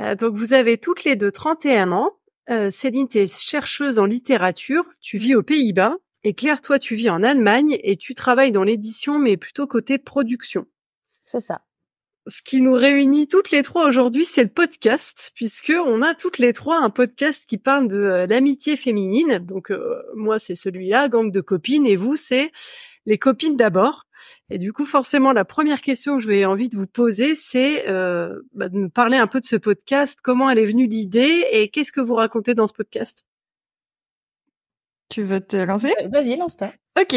Euh, donc vous avez toutes les deux 31 ans. Euh, Céline, tu es chercheuse en littérature, tu vis aux Pays-Bas. Et Claire, toi, tu vis en Allemagne et tu travailles dans l'édition, mais plutôt côté production. C'est ça. Ce qui nous réunit toutes les trois aujourd'hui, c'est le podcast, puisque on a toutes les trois un podcast qui parle de euh, l'amitié féminine. Donc euh, moi, c'est celui-là, gang de copines, et vous, c'est les copines d'abord. Et du coup, forcément, la première question que je vais envie de vous poser, c'est euh, bah, de me parler un peu de ce podcast, comment elle est venue l'idée et qu'est-ce que vous racontez dans ce podcast? Tu veux te lancer? Vas-y, lance-toi. Ok.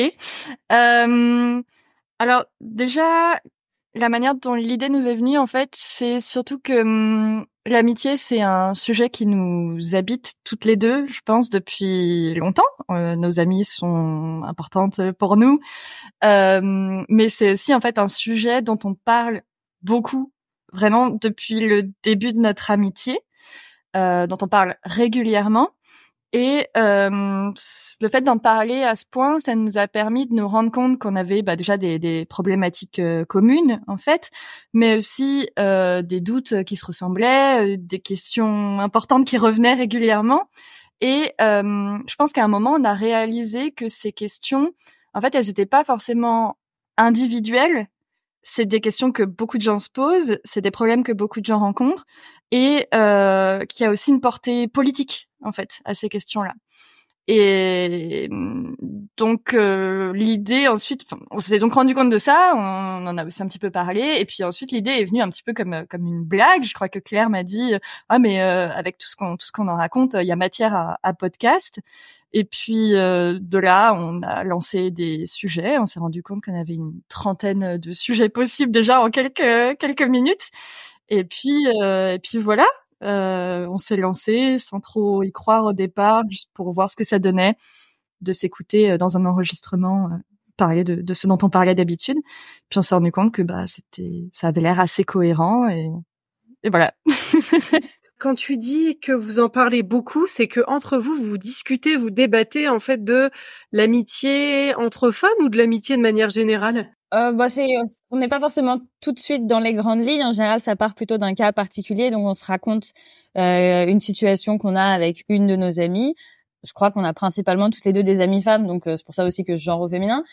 Euh, alors déjà, la manière dont l'idée nous est venue, en fait, c'est surtout que hum, l'amitié, c'est un sujet qui nous habite toutes les deux, je pense, depuis longtemps. Euh, nos amies sont importantes pour nous, euh, mais c'est aussi en fait un sujet dont on parle beaucoup, vraiment depuis le début de notre amitié, euh, dont on parle régulièrement. Et euh, le fait d'en parler à ce point, ça nous a permis de nous rendre compte qu'on avait bah, déjà des, des problématiques euh, communes en fait, mais aussi euh, des doutes qui se ressemblaient, euh, des questions importantes qui revenaient régulièrement. Et euh, je pense qu'à un moment, on a réalisé que ces questions, en fait, elles n'étaient pas forcément individuelles. C'est des questions que beaucoup de gens se posent, c'est des problèmes que beaucoup de gens rencontrent, et euh, qui a aussi une portée politique en fait à ces questions-là. Et donc euh, l'idée ensuite, on s'est donc rendu compte de ça, on en a aussi un petit peu parlé, et puis ensuite l'idée est venue un petit peu comme comme une blague. Je crois que Claire m'a dit ah mais euh, avec tout ce qu'on tout ce qu'on en raconte, il y a matière à, podcast. Et puis euh, de là, on a lancé des sujets. On s'est rendu compte qu'on avait une trentaine de sujets possibles déjà en quelques quelques minutes. Et puis et puis voilà. Euh, on s'est lancé sans trop y croire au départ, juste pour voir ce que ça donnait, de s'écouter euh, dans un enregistrement euh, parler de, ce dont on parlait d'habitude. Puis on s'est rendu compte que bah c'était, ça avait l'air assez cohérent et, et voilà. Quand tu dis que vous en parlez beaucoup, c'est que entre vous, vous discutez, vous débattez en fait de l'amitié entre femmes ou de l'amitié de manière générale? Euh, bah c'est, on n'est pas forcément tout de suite dans les grandes lignes. En général, ça part plutôt d'un cas particulier. Donc, on se raconte euh, une situation qu'on a avec une de nos amies. Je crois qu'on a principalement toutes les deux des amies femmes, donc euh, c'est pour ça aussi que je genre au féminin.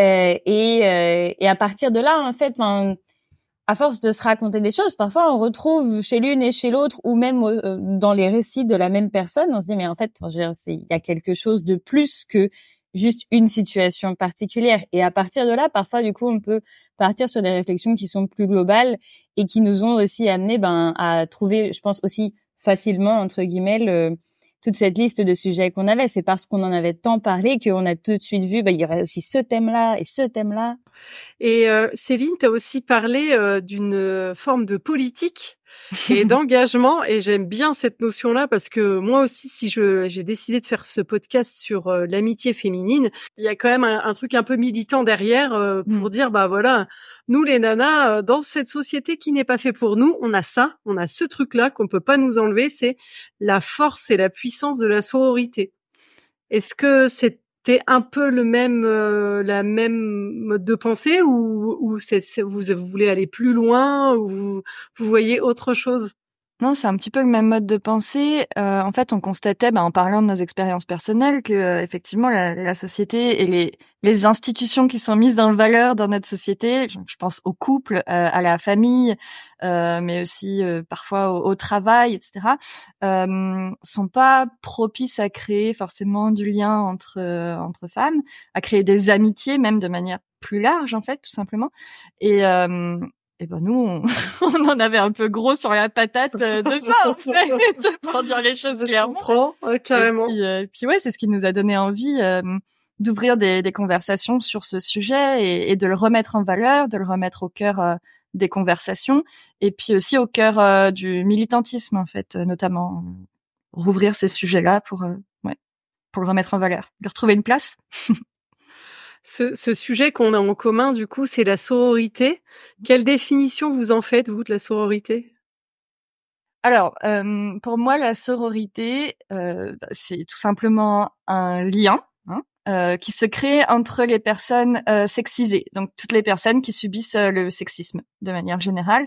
Euh, et, euh, et à partir de là, en fait, à force de se raconter des choses, parfois on retrouve chez l'une et chez l'autre, ou même dans les récits de la même personne, on se dit mais en fait, il y a quelque chose de plus que juste une situation particulière. Et à partir de là, parfois, du coup, on peut partir sur des réflexions qui sont plus globales et qui nous ont aussi amené ben, à trouver, je pense aussi facilement, entre guillemets, toute cette liste de sujets qu'on avait. C'est parce qu'on en avait tant parlé qu'on a tout de suite vu, ben, il y aurait aussi ce thème-là et ce thème-là. Et euh, Céline, tu as aussi parlé euh, d'une forme de politique et d'engagement. Et j'aime bien cette notion-là parce que moi aussi, si je j'ai décidé de faire ce podcast sur euh, l'amitié féminine, il y a quand même un, truc un peu militant derrière euh, pour mmh. dire bah voilà, nous les nanas euh, dans cette société qui n'est pas fait pour nous, on a ça, on a ce truc-là qu'on peut pas nous enlever, c'est la force et la puissance de la sororité. Est-ce que c'est c'est un peu le même euh, la même mode de pensée ou, ou vous, vous voulez aller plus loin ou vous, vous voyez autre chose? Non, c'est un petit peu le même mode de pensée. Euh, en fait, on constatait, bah, en parlant de nos expériences personnelles, que euh, effectivement la, la, société et les, les institutions qui sont mises en valeur dans notre société, je, pense au couple, euh, à la famille, euh, mais aussi parfois au, au, travail, etc., sont pas propices à créer forcément du lien entre entre femmes, à créer des amitiés, même de manière plus large en fait, tout simplement. Et et ben nous, on, on, en avait un peu gros sur la patate euh, de ça, en fait, pour dire les choses clairement. carrément. Et euh, puis, ouais, c'est ce qui nous a donné envie euh, d'ouvrir des, des, conversations sur ce sujet et, et, de le remettre en valeur, de le remettre au cœur des conversations, et puis aussi au cœur du militantisme en fait, notamment rouvrir ces sujets-là pour ouais, pour le remettre en valeur, lui retrouver une place. Ce, sujet qu'on a en commun, du coup, c'est la sororité. Quelle définition vous en faites, vous, de la sororité? Alors, euh, pour moi, la sororité, euh, bah, c'est tout simplement un lien hein, euh, qui se crée entre les personnes sexisées, donc toutes les personnes qui subissent le sexisme de manière générale.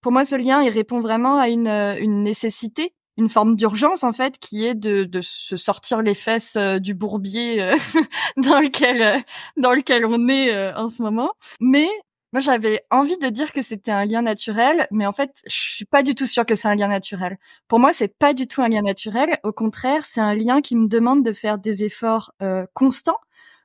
Pour moi, ce lien, il répond vraiment à une, une nécessité une forme d'urgence en fait qui est de, de se sortir les fesses du bourbier dans lequel dans lequel on est en ce moment mais moi, j'avais envie de dire que c'était un lien naturel, mais en fait, je suis pas du tout sûre que c'est un lien naturel. Pour moi, c'est pas du tout un lien naturel. Au contraire, c'est un lien qui me demande de faire des efforts euh, constants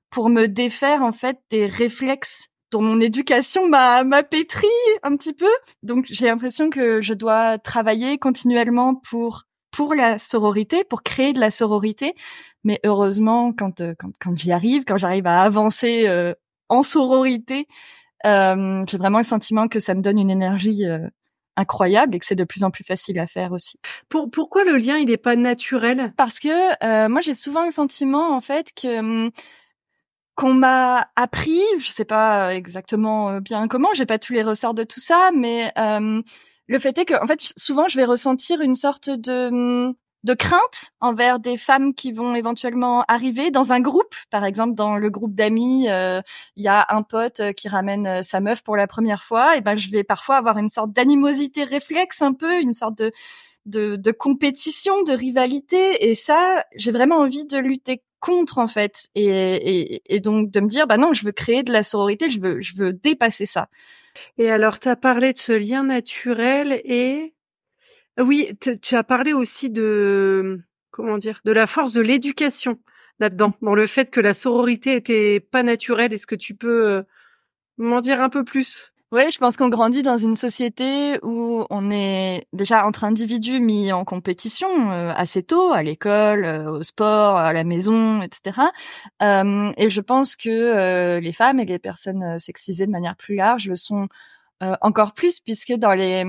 pour me défaire en fait des réflexes dont mon éducation m'a m'a pétri un petit peu. Donc, j'ai l'impression que je dois travailler continuellement pour pour la sororité, pour créer de la sororité. Mais heureusement, quand euh, quand, quand j'y arrive, quand j'arrive à avancer euh, en sororité, euh, j'ai vraiment le sentiment que ça me donne une énergie euh, incroyable et que c'est de plus en plus facile à faire aussi. Pour, pourquoi le lien il n'est pas naturel? Parce que euh, moi j'ai souvent le sentiment en fait que hum, qu'on m'a appris, je sais pas exactement bien comment, j'ai pas tous les ressorts de tout ça, mais euh, le fait est que en fait souvent je vais ressentir une sorte de hum, de crainte envers des femmes qui vont éventuellement arriver dans un groupe. Par exemple, dans le groupe d'amis, euh, il y a un pote euh, qui ramène euh, sa meuf pour la première fois. Et ben, je vais parfois avoir une sorte d'animosité réflexe, un peu, une sorte de, de, de compétition, de rivalité. Et ça, j'ai vraiment envie de lutter contre en fait. Et, et, et, donc de me dire bah non je veux créer de la sororité je veux je veux dépasser ça. Et alors tu as parlé de ce lien naturel et oui, tu as parlé aussi de comment dire, de la force de l'éducation là-dedans, dans le fait que la sororité était pas naturelle. Est-ce que tu peux euh, m'en dire un peu plus? Oui, je pense qu'on grandit dans une société où on est déjà entre individus mis en compétition euh, assez tôt, à l'école, euh, au sport, à la maison, etc. et je pense que les femmes et les personnes sexisées de manière plus large le sont encore plus, puisque dans les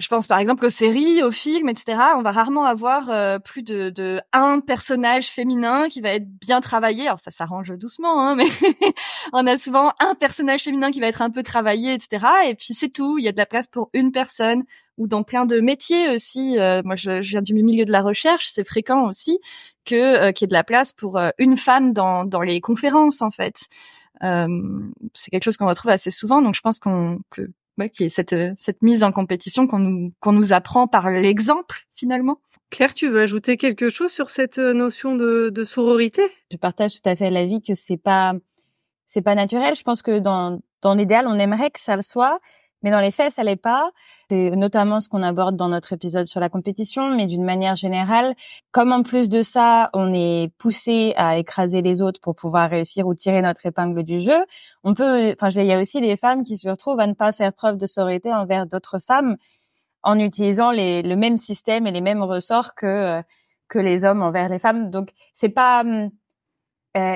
je pense par exemple aux séries, aux films, etc. On va rarement avoir euh, plus de, de, un personnage féminin qui va être bien travaillé. Alors ça s'arrange doucement, hein, mais on a souvent un personnage féminin qui va être un peu travaillé, etc. Et puis c'est tout. Il y a de la place pour une personne ou dans plein de métiers aussi. Euh, moi, je, je, viens du milieu de la recherche, c'est fréquent aussi que euh, qu'il y ait de la place pour une femme dans, dans les conférences en fait. c'est quelque chose qu'on retrouve assez souvent, donc je pense qu'on que qui est cette, euh, cette mise en compétition qu'on nous, qu'on nous apprend par l'exemple finalement. Claire, tu veux ajouter quelque chose sur cette euh, notion de, de sororité? Je partage tout à fait l'avis que c'est pas c'est pas naturel. Je pense que dans dans l'idéal, on aimerait que ça le soit, mais dans les faits, ça l'est pas. C'est notamment ce qu'on aborde dans notre épisode sur la compétition, mais d'une manière générale, comme en plus de ça, on est poussé à écraser les autres pour pouvoir réussir ou tirer notre épingle du jeu, on peut, enfin, il y a aussi des femmes qui se retrouvent à ne pas faire preuve de sororité envers d'autres femmes en utilisant les, le même système et les mêmes ressorts que que les hommes envers les femmes. Donc, c'est pas euh,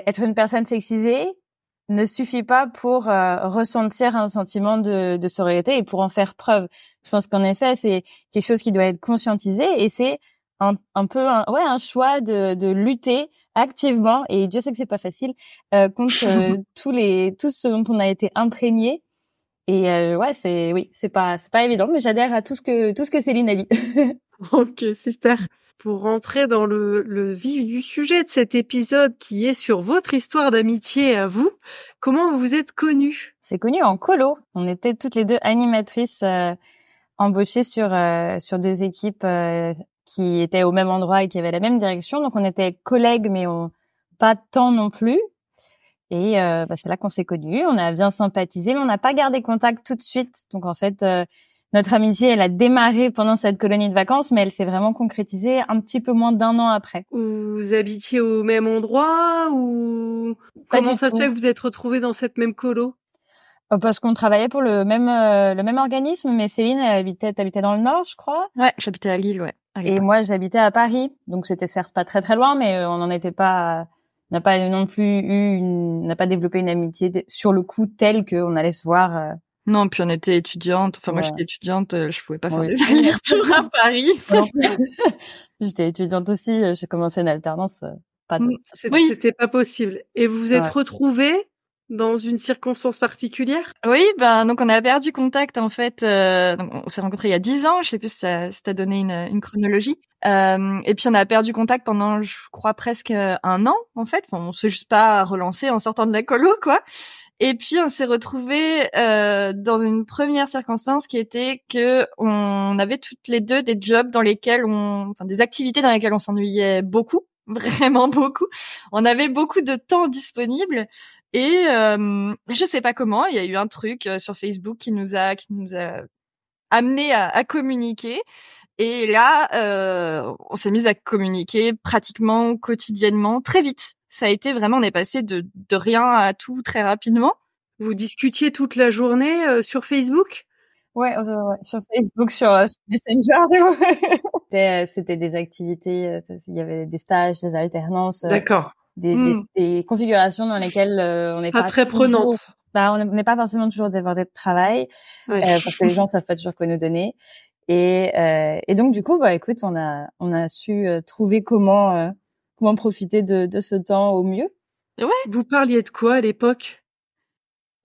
être une personne sexisée, ne suffit pas pour euh, ressentir un sentiment de, de sororité et pour en faire preuve. Je pense qu'en effet, c'est quelque chose qui doit être conscientisé et c'est un, un, peu un, ouais un choix de, de lutter activement et Dieu sait que c'est pas facile euh, contre euh, tous les tout ce dont on a été imprégné et euh, ouais c'est oui c'est pas c'est pas évident mais j'adhère à tout ce que tout ce que Céline a dit. ok super pour rentrer dans le, le, vif du sujet de cet épisode qui est sur votre histoire d'amitié à vous, comment vous vous êtes connus? C'est connu en colo. On était toutes les deux animatrices euh, embauchées sur euh, sur deux équipes euh, qui étaient au même endroit et qui avaient la même direction. Donc on était collègues, mais on pas tant non plus. Et euh, bah, c'est là qu'on s'est connus. On a bien sympathisé, mais on n'a pas gardé contact tout de suite. Donc en fait notre amitié, elle a démarré pendant cette colonie de vacances, mais elle s'est vraiment concrétisée un petit peu moins d'un an après. Vous habitiez au même endroit ou comment ça se fait que vous êtes retrouvés dans cette même colo? Euh, parce qu'on travaillait pour le même euh, le même organisme, mais Céline elle habitait habitait dans le nord, je crois. Ouais, j'habitais à Lille, ouais. Et moi j'habitais à Paris, donc c'était certes pas très très loin, mais euh, on n'en était pas n'a pas non plus eu n'a pas développé une amitié sur le coup telle qu'on allait se voir Non, puis on était étudiante. Enfin, moi, j'étais étudiante, je pouvais pas faire Moi des allers-retours à Paris. J'étais étudiante aussi, euh, j'ai commencé une alternance. euh, Pas de... Mm. Oui. C'était pas possible. Et vous vous êtes Ouais. retrouvés dans une circonstance particulière? Oui, ben donc on a perdu contact en fait. euh, donc on s'est rencontrés il y a dix ans. Je sais plus si ça, si t'as donné une, une chronologie. Euh, et puis on a perdu contact pendant, je crois presque un an en fait. Enfin, on s'est juste pas relancé en sortant de la colo quoi. Et puis on s'est retrouvés euh, dans une première circonstance qui était que on avait toutes les deux des jobs dans lesquels on, enfin des activités dans lesquelles on s'ennuyait beaucoup, vraiment beaucoup. On avait beaucoup de temps disponible et euh, je sais pas comment, il y a eu un truc euh, sur Facebook qui nous a qui nous a amené à, à communiquer. Et là, euh, on s'est mis à communiquer pratiquement quotidiennement, très vite. Ça a été vraiment, on est passé de, de rien à tout très rapidement. Vous discutiez toute la journée euh, sur Facebook? Ouais, sur Facebook, sur, euh, sur Messenger, du coup. C'était, euh, C'était des activités, euh, il y avait des stages, des alternances, D'accord. des, Mm. des, des configurations dans lesquelles euh, on n'est Pas, pas, très toujours- prenante. Bah, on n'est pas forcément toujours débordé de travail Ouais. euh, parce que les gens savent pas toujours quoi nous donner. Et, euh, et donc du coup, bah écoute, on a on a su euh, trouver comment euh, comment profiter de, de ce temps au mieux? Vous parliez de quoi à l'époque?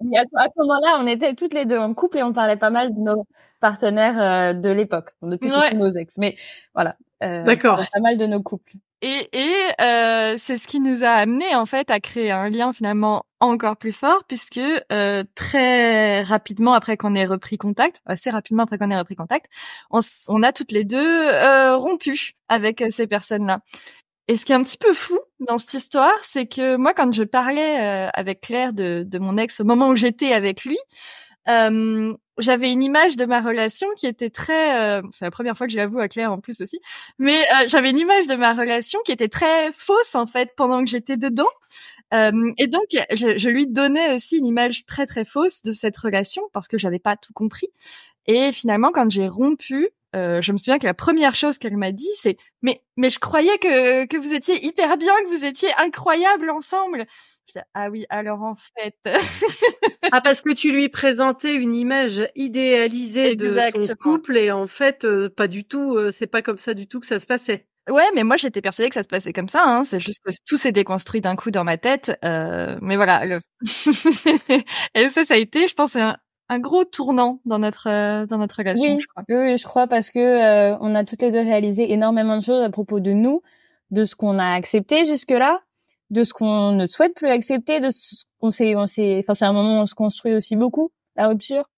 À, ce moment-là, on était toutes les deux en couple et on parlait pas mal de nos partenaires euh, de l'époque. Depuis, ce Ouais. sont nos ex, mais voilà. Euh, D'accord. on parlait Pas mal de nos couples. Et, et euh, c'est ce qui nous a amené en fait à créer un lien finalement encore plus fort puisque euh, très rapidement après qu'on ait repris contact, assez rapidement après qu'on ait repris contact, on, s- on a toutes les deux euh, rompu avec euh, ces personnes-là. Et ce qui est un petit peu fou dans cette histoire, c'est que moi, quand je parlais euh, avec Claire de, de mon ex au moment où j'étais avec lui, euh, j'avais une image de ma relation qui était très... euh, c'est la première fois que je l'avoue à Claire en plus aussi. Mais euh, j'avais une image de ma relation qui était très fausse en fait pendant que j'étais dedans. Euh, et donc je, je lui donnais aussi une image très très fausse de cette relation parce que j'avais pas tout compris. Et finalement, quand j'ai rompu, euh, je me souviens que la première chose qu'elle m'a dit, c'est mais mais je croyais que que vous étiez hyper bien, que vous étiez incroyables ensemble. Je dis, ah oui, alors en fait, Ah, parce que tu lui présentais une image idéalisée de ton Exactement. couple et en fait, euh, pas du tout, euh, c'est pas comme ça du tout que ça se passait. Ouais, mais moi j'étais persuadée que ça se passait comme ça. Hein. C'est juste que tout s'est déconstruit d'un coup dans ma tête. Euh, mais voilà. Le... et ça, ça a été, je pense, un, un gros tournant dans notre euh, dans notre relation. Oui, je crois. oui, je crois parce que euh, on a toutes les deux réalisé énormément de choses à propos de nous, de ce qu'on a accepté jusque-là, de ce qu'on ne souhaite plus accepter, de ce qu'on s'est, on s'est, enfin c'est un moment où on se construit aussi beaucoup la rupture,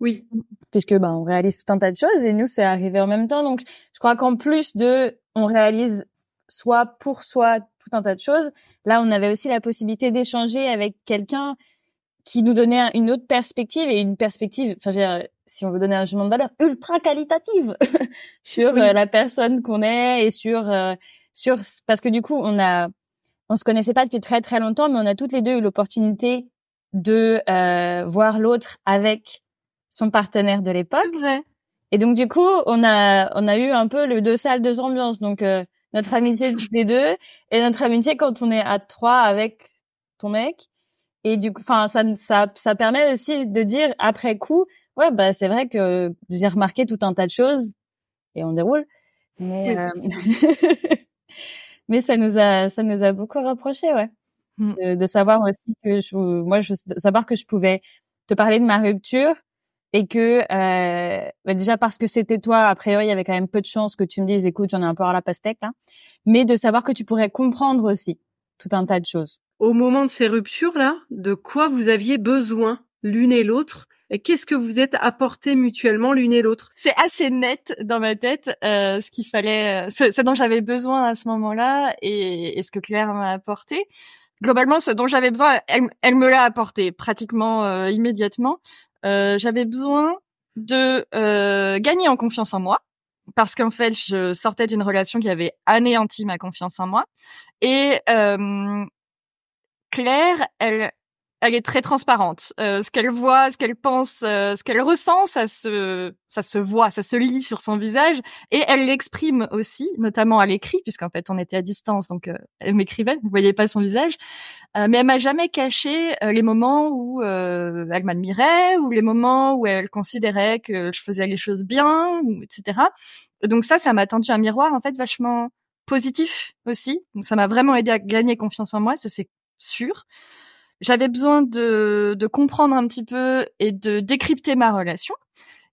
Oui. puisque ben on réalise tout un tas de choses et nous c'est arrivé en même temps. Donc je crois qu'en plus de, on réalise soit pour soi tout un tas de choses. Là on avait aussi la possibilité d'échanger avec quelqu'un qui nous donnait un- une autre perspective et une perspective, enfin, je veux dire, si on veut donner un jugement de valeur, ultra qualitative sur Oui. euh, la personne qu'on est et sur euh, sur parce que du coup on a on se connaissait pas depuis très très longtemps, mais on a toutes les deux eu l'opportunité de euh, voir l'autre avec son partenaire de l'époque. Et donc du coup, on a on a eu un peu le deux salles, deux ambiances. Donc euh, notre amitié des deux et notre amitié quand on est à trois avec ton mec. Et du coup, enfin ça ça ça permet aussi de dire après coup, ouais bah c'est vrai que j'ai remarqué tout un tas de choses et on déroule. Mais euh, mais ça nous a ça nous a beaucoup rapproché, ouais. Mm. De, de savoir aussi que je, moi je savoir que je pouvais te parler de ma rupture et que euh, bah déjà parce que c'était toi, a priori, il y avait quand même peu de chances que tu me dises, écoute, j'en ai un peu à la pastèque là, mais de savoir que tu pourrais comprendre aussi tout un tas de choses. Au moment de ces ruptures-là, de quoi vous aviez besoin l'une et l'autre et qu'est-ce que vous êtes apporté mutuellement l'une et l'autre? C'est assez net dans ma tête euh, ce qu'il fallait, ce, ce dont j'avais besoin à ce moment-là et, et ce que Claire m'a apporté. Globalement, ce dont j'avais besoin, elle, elle me l'a apporté pratiquement euh, immédiatement. Euh, j'avais besoin de euh, gagner en confiance en moi parce qu'en fait, je sortais d'une relation qui avait anéanti ma confiance en moi. Et euh, Claire, elle, elle est très transparente. Euh, ce qu'elle voit, ce qu'elle pense, euh, ce qu'elle ressent, ça se, ça se voit, ça se lit sur son visage, et elle l'exprime aussi, notamment à l'écrit, puisqu'en fait on était à distance, donc euh, elle m'écrivait, vous voyez pas son visage, mais elle m'a jamais caché les moments où elle m'admirait ou les moments où elle considérait que je faisais les choses bien, etc. donc ça, ça m'a tendu un miroir en fait vachement positif aussi. Donc ça m'a vraiment aidé à gagner confiance en moi, ça c'est sûr j'avais besoin de, de comprendre un petit peu et de décrypter ma relation.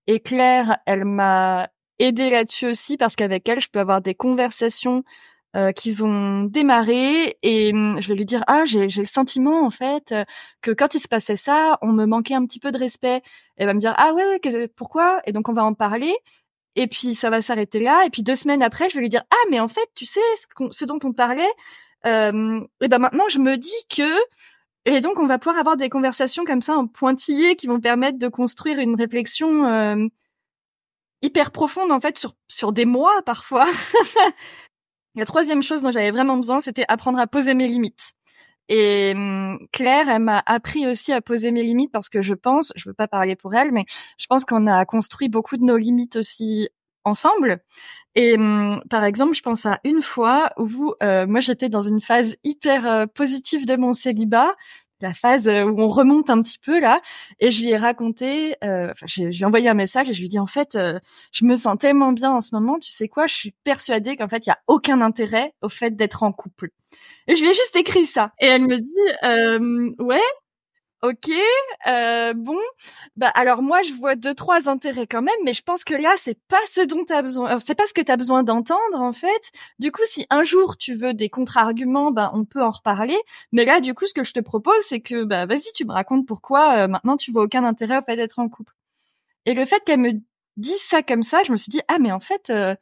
Et Claire, elle m'a aidé là-dessus aussi parce qu'avec elle, je peux avoir des conversations euh, qui vont démarrer et hum, je vais lui dire ah j'ai le sentiment en fait que quand il se passait ça, on me manquait un petit peu de respect. Elle va me dire ah ouais pourquoi? Et donc on va en parler. Et puis ça va s'arrêter là. Et puis deux semaines après, je vais lui dire ah mais en fait tu sais ce, dont on parlait. Euh, et ben maintenant je me dis que et donc, on va pouvoir avoir des conversations comme ça en pointillés qui vont permettre de construire une réflexion euh, hyper profonde, en fait, sur, sur des mois parfois. La troisième chose dont j'avais vraiment besoin, c'était apprendre à poser mes limites. Et hum, Claire, elle m'a appris aussi à poser mes limites parce que je pense, je veux pas parler pour elle, mais je pense qu'on a construit beaucoup de nos limites aussi ensemble. Et hum, par exemple, je pense à une fois où euh, moi j'étais dans une phase hyper euh, positive de mon célibat, la phase euh, où on remonte un petit peu là, et je lui ai raconté, enfin, je, lui ai envoyé un message et je lui ai dit en fait, je me sens tellement bien en ce moment, tu sais quoi, je suis persuadée qu'en fait il y a aucun intérêt au fait d'être en couple. Et je lui ai juste écrit ça, et elle me dit ouais, Ok, euh, bon, bah alors moi je vois deux trois intérêts quand même, mais je pense que là c'est pas ce dont tu as besoin, euh, c'est pas ce que tu as besoin d'entendre en fait. Du coup, si un jour tu veux des contre-arguments, bah on peut en reparler. Mais là, du coup, ce que je te propose, c'est que bah vas-y, tu me racontes pourquoi euh, maintenant tu vois aucun intérêt au fait d'être en couple. Et le fait qu'elle me dise ça comme ça, je me suis dit ah mais en fait euh,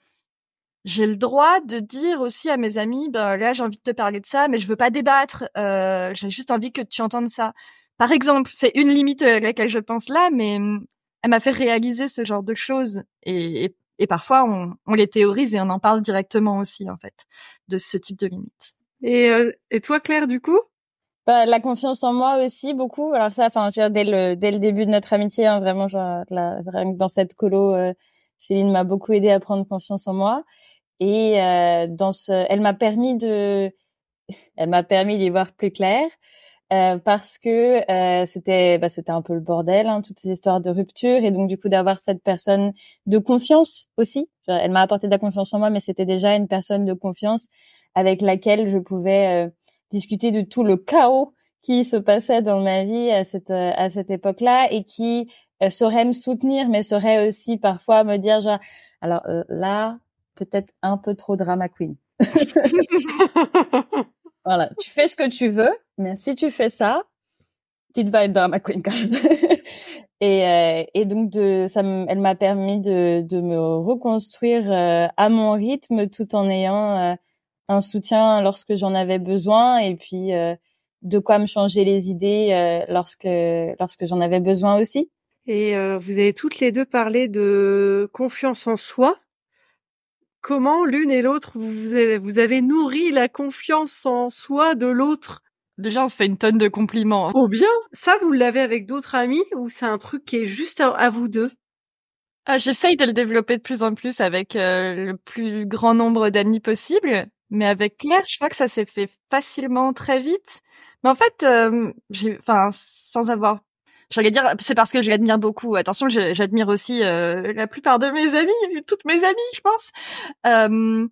j'ai le droit de dire aussi à mes amis, bah là j'ai envie de te parler de ça, mais je veux pas débattre. j'ai juste envie que tu entendes ça par exemple, c'est une limite à laquelle je pense là, mais hum, elle m'a fait réaliser ce genre de choses et, et, parfois on, on, les théorise et on en parle directement aussi en fait de ce type de limite. Et, euh, et toi Claire du coup? Bah, la confiance en moi aussi beaucoup. Alors ça, enfin dès le dès le début de notre amitié, hein, vraiment, genre, la, dans cette colo, euh, Céline m'a beaucoup aidé à prendre confiance en moi et euh, dans ce, elle m'a permis de, elle m'a permis d'y voir plus clair. Euh, parce que euh, c'était bah, c'était un peu le bordel hein, toutes ces histoires de rupture et donc du coup d'avoir cette personne de confiance aussi. Elle m'a apporté de la confiance en moi mais c'était déjà une personne de confiance avec laquelle je pouvais euh, discuter de tout le chaos qui se passait dans ma vie à cette à cette époque-là et qui saurait me soutenir mais saurait aussi parfois me dire genre alors là peut-être un peu trop drama queen Voilà, tu fais ce que tu veux, mais si tu fais ça, tu vas être drama queen quand même. et, euh, et donc de, ça, elle m'a permis de, de me reconstruire euh, à mon rythme, tout en ayant euh, un soutien lorsque j'en avais besoin, et puis de quoi me changer les idées lorsque lorsque j'en avais besoin aussi. Et vous avez toutes les deux parlé de confiance en soi comment l'une et l'autre vous avez, vous avez nourri la confiance en soi de l'autre? Déjà, on se fait une tonne de compliments. Oh bien, ça vous l'avez avec d'autres amis ou c'est un truc qui est juste à, vous deux? Ah, J'essaye de le développer de plus en plus avec euh, le plus grand nombre d'amis possible, mais avec Claire, je crois que ça s'est fait facilement très vite. Mais en fait, euh, enfin, sans avoir J'allais dire, c'est parce que je l'admire beaucoup. Attention, j'admire aussi euh, la plupart de mes amis, toutes mes amies, je pense. Euh,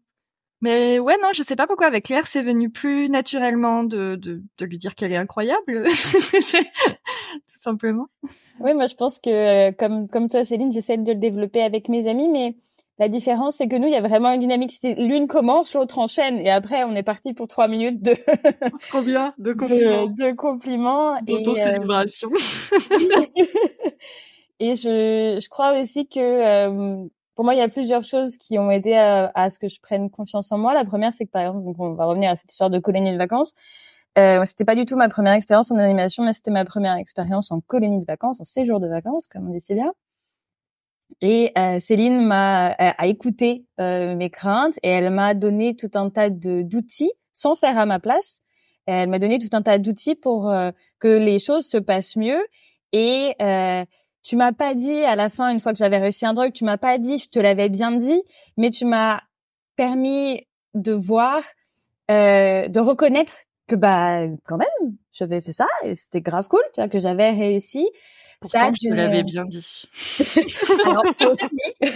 mais ouais, non, je sais pas pourquoi avec Claire, c'est venu plus naturellement de, de, de lui dire qu'elle est incroyable, tout simplement. Oui, moi je pense que comme comme toi, Céline, j'essaie de le développer avec mes amis, mais la différence, c'est que nous, il y a vraiment une dynamique. L'une commence, l'autre enchaîne, et après, on est parti pour trois minutes de combien de compliments, de, de compliments et célébration. et je, je crois aussi que euh, pour moi, il y a plusieurs choses qui ont aidé à, à, ce que je prenne confiance en moi. La première, c'est que par exemple, donc on va revenir à cette histoire de colonie de vacances. Euh, c'était pas du tout ma première expérience en animation, mais c'était ma première expérience en colonie de vacances, en séjour de vacances, comme on dit si bien. Et euh, Céline m'a euh, a, écouté euh, mes craintes et elle m'a donné tout un tas d'outils sans faire à ma place Elle m'a donné tout un tas d'outils pour que les choses se passent mieux. Et tu m'as pas dit à la fin, une fois que j'avais réussi un truc, tu m'as pas dit, je te l'avais bien dit, mais tu m'as permis de voir, euh, de reconnaître que bah quand même, j'avais fait ça et c'était grave cool, tu vois, que j'avais réussi. Pourtant, ça, tu l'avais bien dit. Alors aussi.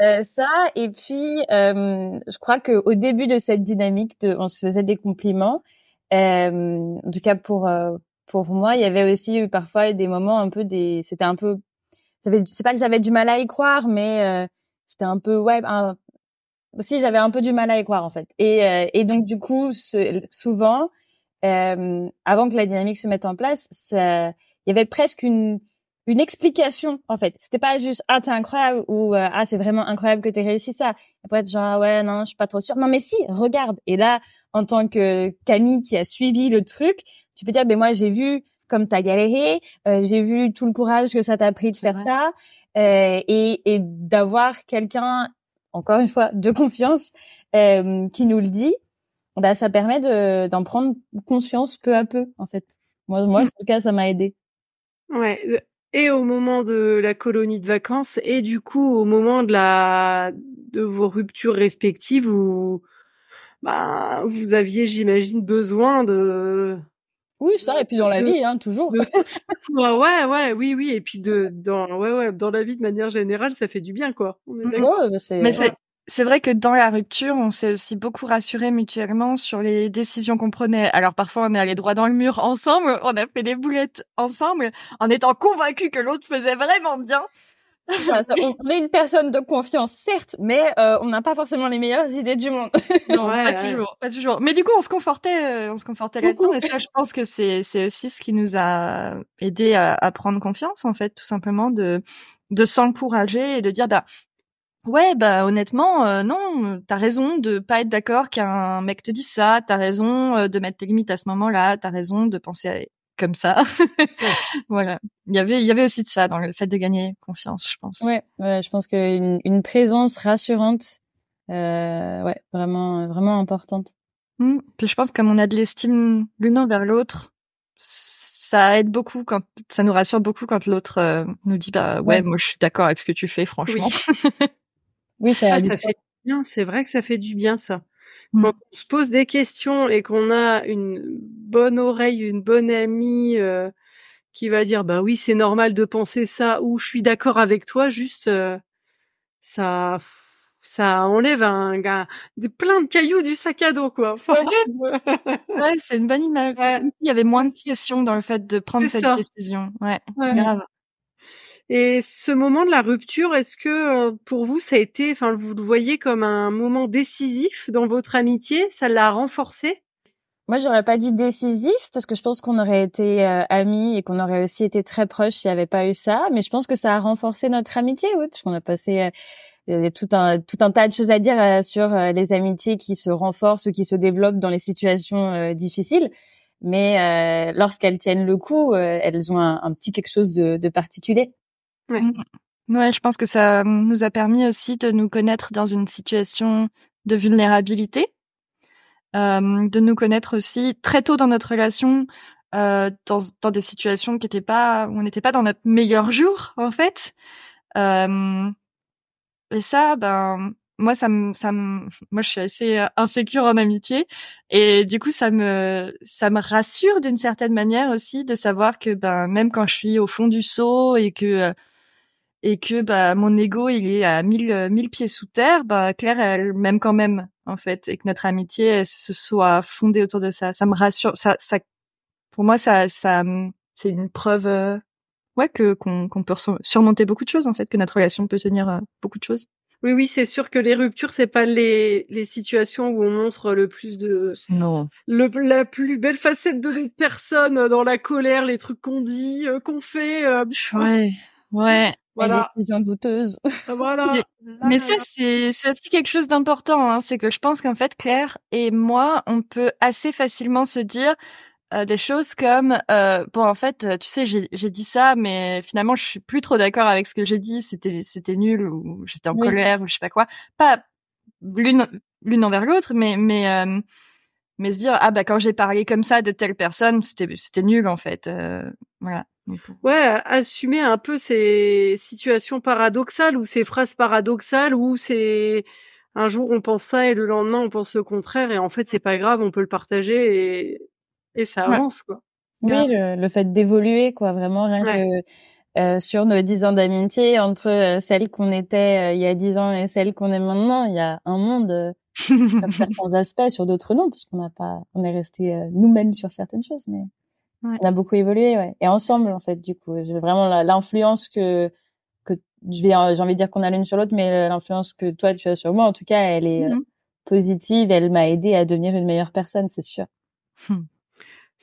Euh, ça et puis euh, je crois que au début de cette dynamique de on se faisait des compliments euh, en tout cas pour euh, pour moi il y avait aussi eu parfois des moments un peu des c'était un peu c'est pas que j'avais du mal à y croire mais euh, c'était un peu ouais un, si j'avais un peu du mal à y croire en fait. Et, euh, et donc du coup, souvent, euh, avant que la dynamique se mette en place, ça, il y avait presque une une explication en fait. C'était pas juste ah t'es incroyable ou euh, ah c'est vraiment incroyable que t'aies réussi ça. Après être genre ouais non je suis pas trop sûre. Non mais si regarde. Et là en tant que Camille qui a suivi le truc, tu peux dire ben moi j'ai vu comme t'as galéré, euh, j'ai vu tout le courage que ça t'a pris de faire ça euh, et, et d'avoir quelqu'un encore une fois, de confiance, euh, qui nous le dit, bah, ça permet de, d'en prendre conscience peu à peu, en fait. Moi, moi, en tout cas, ça m'a aidé. Ouais. Euh, et au moment de la colonie de vacances, et du coup, au moment de la, de vos ruptures respectives où, bah, vous aviez, j'imagine, besoin de, oui, ça, et puis dans la vie, hein, toujours. ouais, ouais, oui, oui, et puis de, dans, ouais, ouais, dans la vie de manière générale, ça fait du bien, quoi. Ouais, mais c'est, c'est vrai que dans la rupture, on s'est aussi beaucoup rassuré mutuellement sur les décisions qu'on prenait. Alors parfois, on est allé droit dans le mur ensemble, on a fait des boulettes ensemble, en étant convaincus que l'autre faisait vraiment bien on est une personne de confiance, certes, mais euh, on n'a pas forcément les meilleures idées du monde. non, pas toujours, pas toujours. Mais du coup, on se confortait, euh, on se confortait là-dedans. Et ça, je pense que c'est c'est aussi ce qui nous a aidé à, à, prendre confiance, en fait, tout simplement de de s'encourager et de dire bah ouais bah honnêtement euh, non, t'as raison de pas être d'accord qu'un mec te dise ça, t'as raison euh, de mettre tes limites à ce moment-là, t'as raison de penser à comme ça. voilà. Il y avait, il y avait aussi de ça dans le fait de gagner confiance, je pense. Ouais, ouais je pense qu'une une présence rassurante, euh, ouais, vraiment, vraiment importante. Mmh. Puis je pense que comme on a de l'estime l'une vers l'autre, ça aide beaucoup quand ça nous rassure beaucoup quand l'autre euh, nous dit bah ouais, moi je suis d'accord avec ce que tu fais franchement. Oui, ça, ah, ça fait bien. C'est vrai que ça fait du bien ça. Mmh. Quand on se pose des questions et qu'on a une bonne oreille, une bonne amie euh, qui va dire bah oui c'est normal de penser ça ou je suis d'accord avec toi, juste euh, ça ça enlève un gars des plein de cailloux du sac à dos quoi. ouais, c'est une bonne image. Il y avait moins de pression dans le fait de prendre cette décision. Ouais, grave. Et ce moment de la rupture, est-ce que euh, pour vous ça a été, enfin vous le voyez comme un moment décisif dans votre amitié? Ça l'a renforcé? Moi, j'aurais pas dit décisif parce que je pense qu'on aurait été euh, amis et qu'on aurait aussi été très proches s'il n'y avait pas eu ça. Mais je pense que ça a renforcé notre amitié, oui, parce qu'on a passé euh, tout un tout un tas de choses à dire sur les amitiés qui se renforcent ou qui se développent dans les situations difficiles. Mais lorsqu'elles tiennent le coup, elles ont un, petit quelque chose de particulier. Ouais. Mmh. ouais, je pense que ça nous a permis aussi de nous connaître dans une situation de vulnérabilité, euh, de nous connaître aussi très tôt dans notre relation, euh, dans, dans des situations qui étaient pas, où on n'était pas dans notre meilleur jour en fait. Euh, et ça, ben moi ça me ça me moi je suis assez insécure en amitié et du coup ça me ça me rassure d'une certaine manière aussi de savoir que ben même quand je suis au fond du seau et que et que bah mon ego il est à mille mille pieds sous terre, bah Claire elle m'aime quand même en fait et que notre amitié elle, se soit fondée autour de ça, ça me rassure, ça ça pour moi ça ça c'est une preuve euh, ouais que qu'on qu'on peut surmonter beaucoup de choses en fait, que notre relation peut tenir euh, beaucoup de choses. Oui, oui, c'est sûr que les ruptures, c'est pas les, les situations où on montre le plus de non le, la plus belle facette de notre personne dans la colère, les trucs qu'on dit, euh, qu'on fait. ouais, ouais. Voilà. Et décisions douteuses. Voilà. Mais, ça, c'est, c'est aussi quelque chose d'important. Hein. C'est que je pense qu'en fait, Claire et moi, on peut assez facilement se dire euh, des choses comme euh, bon, en fait, tu sais, j'ai, j'ai dit ça, mais finalement, je suis plus trop d'accord avec ce que j'ai dit. C'était, c'était nul ou j'étais en colère ou je sais pas quoi. Pas l'une, l'une envers l'autre, mais mais euh, mais se dire ah bah quand j'ai parlé comme ça de telle personne, c'était c'était nul en fait. Euh, voilà. Ouais, assumer un peu ces situations paradoxales ou ces phrases paradoxales où c'est un jour on pense ça et le lendemain on pense le contraire et en fait c'est pas grave, on peut le partager et, et ça avance quoi. Oui, le, fait d'évoluer quoi, vraiment rien que euh, sur nos dix ans d'amitié entre euh, celle qu'on était euh, il y a dix ans et celle qu'on est maintenant, il y a un monde sur certains aspects, sur d'autres non, parce qu'on n'a pas, on est resté nous-mêmes sur certaines choses, mais on a beaucoup évolué, ouais. Et ensemble en fait, du coup, j'ai vraiment l'influence que que je vais, j'ai envie de dire qu'on a l'une sur l'autre, mais l'influence que toi tu as sur moi, en tout cas, elle est mm-hmm. positive. Elle m'a aidé à devenir une meilleure personne, c'est sûr. Hmm.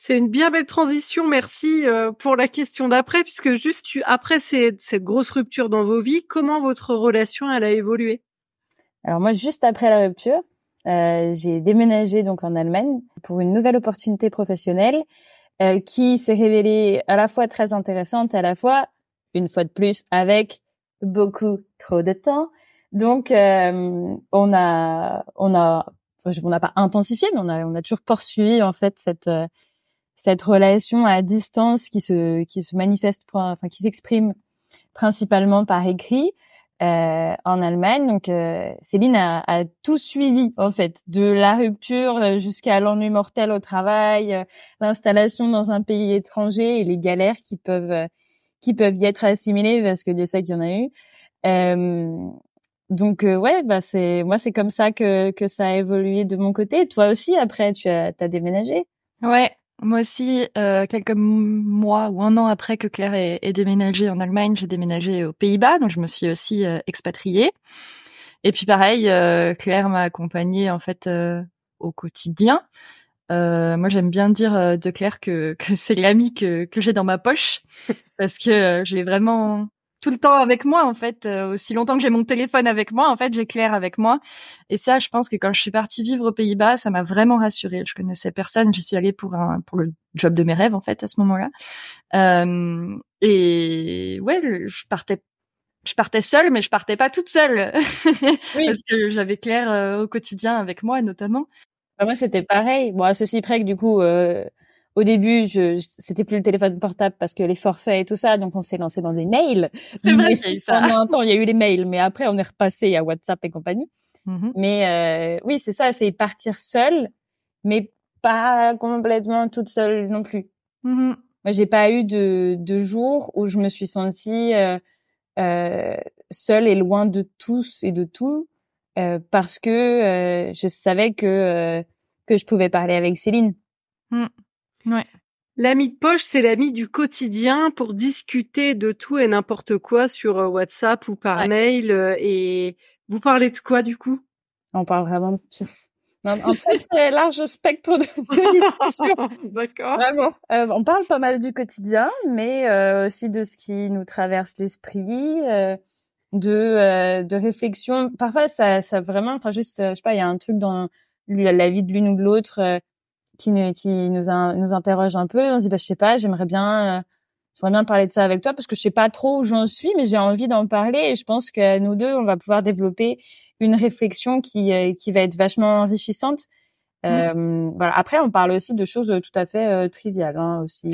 C'est une bien belle transition. Merci euh, pour la question d'après, puisque juste après cette, cette grosse rupture dans vos vies, comment votre relation elle a évolué? Alors moi, juste après la rupture, euh, j'ai déménagé donc en Allemagne pour une nouvelle opportunité professionnelle euh, qui s'est révélée à la fois très intéressante, à la fois une fois de plus avec beaucoup trop de temps. Donc euh, on a on a on n'a pas intensifié, mais on a on a toujours poursuivi en fait cette euh, cette relation à distance qui se qui se manifeste enfin qui s'exprime principalement par écrit euh, en Allemagne. Donc euh, Céline a, a, tout suivi en fait, de la rupture jusqu'à l'ennui mortel au travail, euh, l'installation dans un pays étranger et les galères qui peuvent euh, qui peuvent y être assimilées parce que Dieu sait qu'il y en a eu. Euh, donc ouais, bah c'est moi c'est comme ça que que ça a évolué de mon côté. Toi aussi après tu as, as déménagé? Ouais, moi aussi, euh, quelques mois ou un an après que Claire ait, déménagé en Allemagne, j'ai déménagé aux Pays-Bas, donc je me suis aussi euh, expatriée. Et puis pareil, euh, Claire m'a accompagnée en fait euh, au quotidien. moi, j'aime bien dire de Claire que, c'est l'ami que j'ai dans ma poche parce que j'ai vraiment tout le temps avec moi en fait euh, aussi longtemps que j'ai mon téléphone avec moi en fait j'ai Claire avec moi. Et ça je pense que quand je suis partie vivre aux Pays-Bas ça m'a vraiment rassurée. Je connaissais personne. J'y suis allée pour un pour le job de mes rêves en fait à ce moment-là. Euh, et ouais je partais je partais seule mais je partais pas toute seule. Parce que j'avais Claire euh, au quotidien avec moi notamment. Bah, moi c'était pareil. Bon à ceci près que du coup euh au début, je, c'était plus le téléphone portable parce que les forfaits et tout ça, donc on s'est lancé dans des mails. C'est vrai ça. Pendant un temps, il y a eu les mails, mais après, on est repassé à WhatsApp et compagnie. Mm-hmm. Mais euh, oui, c'est ça, c'est partir seule, mais pas complètement toute seule non plus. Mm-hmm. Moi, j'ai pas eu de, de jour où je me suis sentie euh, euh, seule et loin de tous et de tout, euh, parce que euh, je savais que euh, que je pouvais parler avec Céline. Mm. Ouais. L'ami de poche, c'est l'ami du quotidien pour discuter de tout et n'importe quoi sur euh, WhatsApp ou par mail. Euh, et vous parlez de quoi du coup? On parle vraiment de tout. Un très très large spectre de, discussion. D'accord. Vraiment. Euh, on parle pas mal du quotidien, mais aussi de ce qui nous traverse l'esprit, de de réflexion. Parfois, ça, ça vraiment, enfin juste, je sais pas, il y a un truc dans la vie de l'une ou de l'autre qui, nous, qui nous, nous interroge un peu. On se dit, bah, je sais pas, j'aimerais bien, euh, j'aimerais bien parler de ça avec toi parce que je sais pas trop où j'en suis, mais j'ai envie d'en parler et je pense que nous deux, on va pouvoir développer une réflexion qui, euh, qui va être vachement enrichissante. Euh, voilà. Après, on parle aussi de choses tout à fait euh, triviales, hein, aussi.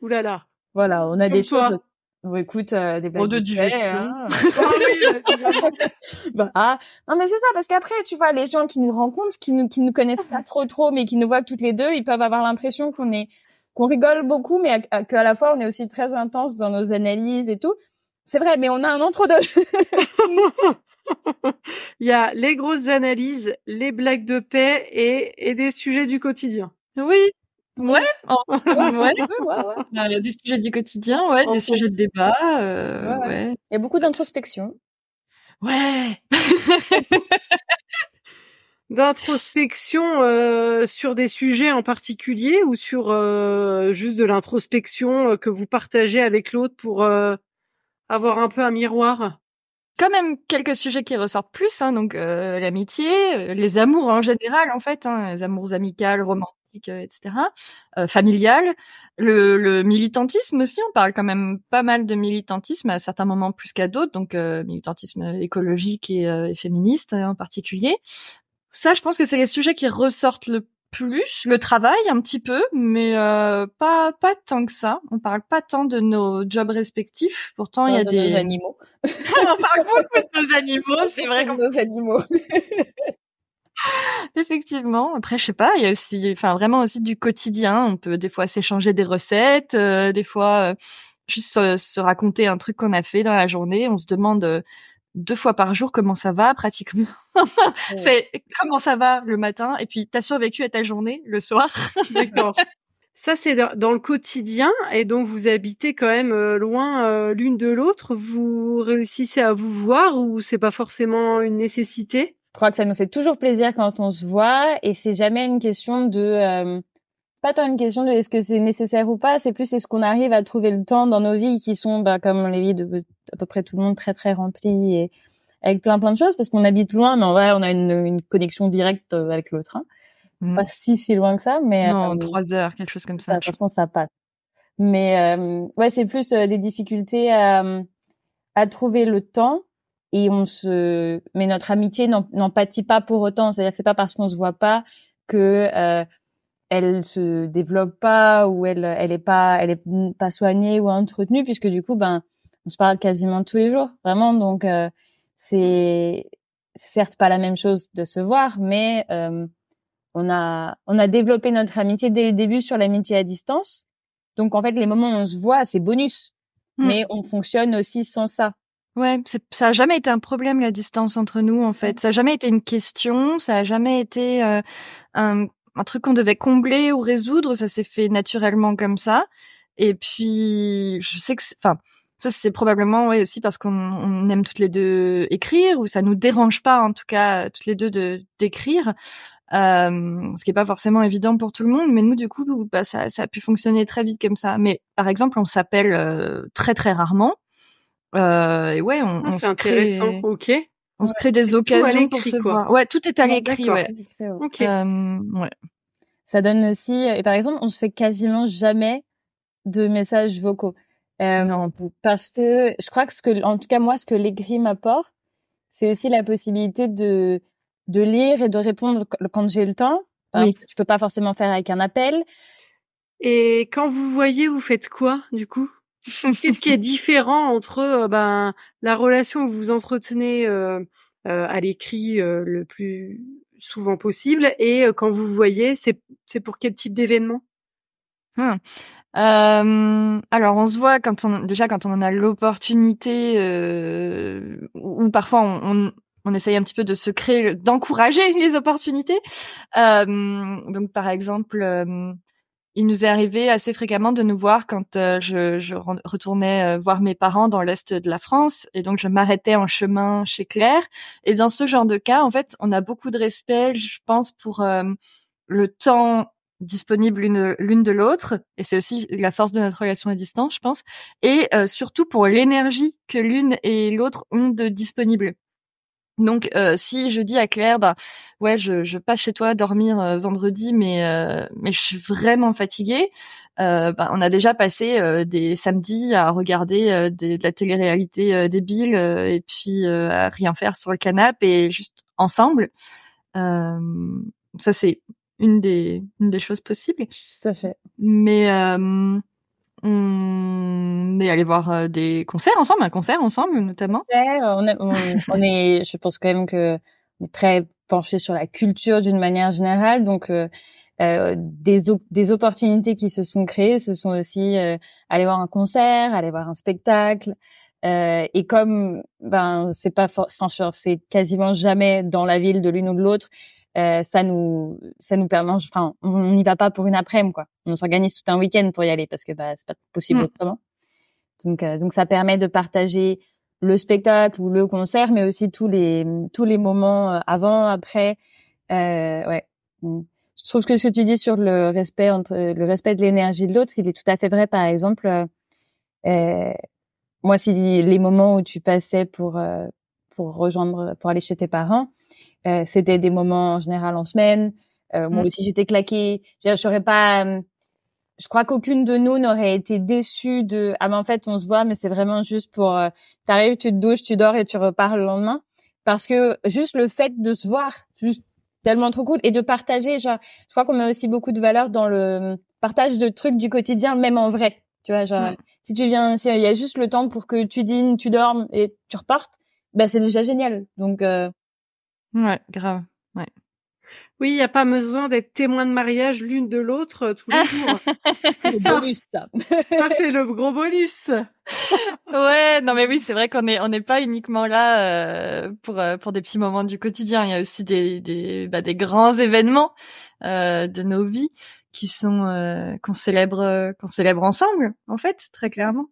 Ouh là là. Voilà, on a des choses Bon, écoute, euh, des blagues de hein. bah, ah. Non, mais c'est ça, parce qu'après, tu vois, les gens qui nous rencontrent, qui nous, qui nous connaissent pas trop, trop, mais qui nous voient toutes les deux, ils peuvent avoir l'impression qu'on est, qu'on rigole beaucoup, mais qu'à la fois, on est aussi très intense dans nos analyses et tout. C'est vrai, mais on a un entre-deux. Il y a les grosses analyses, les blagues de paix et, et des sujets du quotidien. Oui, Ouais, ouais, ouais, Il y a des sujets du quotidien, ouais, des sujets de débat, euh, ouais, Il y a beaucoup d'introspection. Ouais. d'introspection euh, sur des sujets en particulier ou sur euh, juste de l'introspection euh, que vous partagez avec l'autre pour euh, avoir un peu un miroir? Quand même quelques sujets qui ressortent plus, hein, donc euh, l'amitié, les amours en général en fait, hein, les amours amicales, romantiques euh, etc. Euh, familial, le, le, militantisme aussi. On parle quand même pas mal de militantisme à certains moments plus qu'à d'autres, donc euh, militantisme écologique et, et féministe en particulier. Ça, je pense que c'est les sujets qui ressortent le plus, le travail un petit peu, mais euh, pas pas tant que ça. On parle pas tant de nos jobs respectifs. Pourtant, il y a des animaux. on parle beaucoup de nos animaux, c'est vrai. De nos animaux. Effectivement. Après, je sais pas, il y a aussi, enfin, vraiment aussi du quotidien. On peut des fois s'échanger des recettes, euh, des fois euh, juste se raconter un truc qu'on a fait dans la journée. On se demande euh, deux fois par jour comment ça va pratiquement. c'est comment ça va le matin et puis t'as survécu à ta journée le soir. D'accord. Ça c'est dans le quotidien et donc vous habitez quand même loin l'une de l'autre. Vous réussissez à vous voir ou c'est pas forcément une nécessité? Je crois que ça nous fait toujours plaisir quand on se voit et c'est jamais une question de euh, pas tant une question de est-ce que c'est nécessaire ou pas, c'est plus est-ce qu'on arrive à trouver le temps dans nos vies qui sont bah, comme les vies de à peu près tout le monde très très remplies et avec plein plein de choses parce qu'on habite loin mais en vrai on a une, une connexion directe avec le train. Mmh. Pas si si loin que ça mais non, euh, trois heures quelque chose comme ça. ça franchement ça passe. Mais euh, ouais, c'est plus des difficultés à à trouver le temps et on se mais notre amitié n'en pâtit pas pour autant. C'est-à-dire que c'est pas parce qu'on se voit pas que euh, elle se développe pas ou elle elle est pas elle est pas soignée ou entretenue puisque du coup ben on se parle quasiment tous les jours vraiment. Donc euh, c'est certes pas la même chose de se voir mais euh, on a on a développé notre amitié dès le début sur l'amitié à distance. Donc en fait les moments où on se voit c'est bonus mmh. mais on fonctionne aussi sans ça Ouais, ça a jamais été un problème la distance entre nous en fait. Ça a jamais été une question, ça a jamais été euh, un, un, truc qu'on devait combler ou résoudre. Ça s'est fait naturellement comme ça. Et puis, je sais que, enfin, ça c'est probablement ouais aussi parce qu'on on aime toutes les deux écrire ou ça nous dérange pas en tout cas toutes les deux de d'écrire. Euh, ce qui est pas forcément évident pour tout le monde, mais nous du coup, bah, ça, ça a pu fonctionner très vite comme ça. Mais par exemple, on s'appelle euh, très très rarement. Euh, et ouais, on, ah, on se crée, ok. On se crée des occasions pour se voir. Ouais, tout est à l'écrit, ouais. Ok. Euh, ouais. Ça donne aussi, et par exemple, on se fait quasiment jamais de messages vocaux. Euh, non. Parce que je crois que ce que, en tout cas moi, ce que l'écrit m'apporte, c'est aussi la possibilité de de lire et de répondre quand j'ai le temps. oui. Je peux pas forcément faire avec un appel. Et quand vous voyez, vous faites quoi du coup? Qu'est-ce qui est différent entre euh, ben la relation que vous entretenez euh, euh, à l'écrit le plus souvent possible et quand vous voyez, c'est c'est pour quel type d'événement? Hum. alors on se voit quand on déjà quand on en a l'opportunité ou, parfois on, on, essaye un petit peu de se créer, d'encourager les opportunités. donc par exemple, il nous est arrivé assez fréquemment de nous voir quand euh, je, je, retournais euh, voir mes parents dans l'est de la France et donc je m'arrêtais en chemin chez Claire. Et dans ce genre de cas en fait on a beaucoup de respect je pense pour euh, le temps disponible l'une de l'autre et c'est aussi la force de notre relation à distance je pense et surtout pour l'énergie que l'une et l'autre ont de disponible donc, euh, si je dis à Claire, bah ouais, je, je passe chez toi dormir euh, vendredi, mais euh, mais je suis vraiment fatiguée. bah, on a déjà passé des samedis à regarder de la télé-réalité débile et puis à rien faire sur le canapé et juste ensemble. ça c'est une des une des choses possibles. Tout à fait. Mais on est allé voir euh, des concerts ensemble, un concert ensemble notamment. On est, on, est, je pense quand même que très penché sur la culture d'une manière générale, donc euh, euh des, des opportunités qui se sont créées, ce sont aussi euh, aller voir un concert, aller voir un spectacle. Euh, et comme ben c'est pas enfin c'est quasiment jamais dans la ville de l'une ou de l'autre, euh, ça nous ça nous permet enfin on n'y va pas pour une après-midi quoi. On s'organise tout un week-end pour y aller parce que bah c'est pas possible mm. autrement. Donc euh, donc ça permet de partager le spectacle ou le concert mais aussi tous les tous les moments euh, avant après. Euh, ouais. Mm. je trouve que ce que tu dis sur le respect entre le respect de l'énergie de l'autre il est tout à fait vrai. Par exemple euh, moi si les moments où tu passais pour pour rejoindre pour aller chez tes parents euh, c'était des moments en général en semaine. Euh, moi mmh. aussi, j'étais claquée. Je serais pas. Euh, je crois qu'aucune de nous n'aurait été déçue de. Ah mais en fait, on se voit, mais c'est vraiment juste pour. Euh, T'arrives, tu te douches, tu dors et tu repars le lendemain. Parce que juste le fait de se voir, juste tellement trop cool et de partager. Genre, je crois qu'on met aussi beaucoup de valeur dans le partage de trucs du quotidien, même en vrai. Tu vois, genre, si tu viens, il y a juste le temps pour que tu dînes, tu dormes et tu repartes, bah c'est déjà génial. Donc, euh... ouais, grave, ouais. Oui, il n'y a pas besoin d'être témoin de mariage l'une de l'autre euh, tous les jours. c'est le bonus, ça. ça c'est le gros bonus. ouais, non mais oui, c'est vrai qu'on est on n'est pas uniquement là euh, pour euh, pour des petits moments du quotidien. Il y a aussi des des bah, des grands événements euh, de nos vies qui sont euh, qu'on célèbre qu'on célèbre ensemble, en fait, très clairement.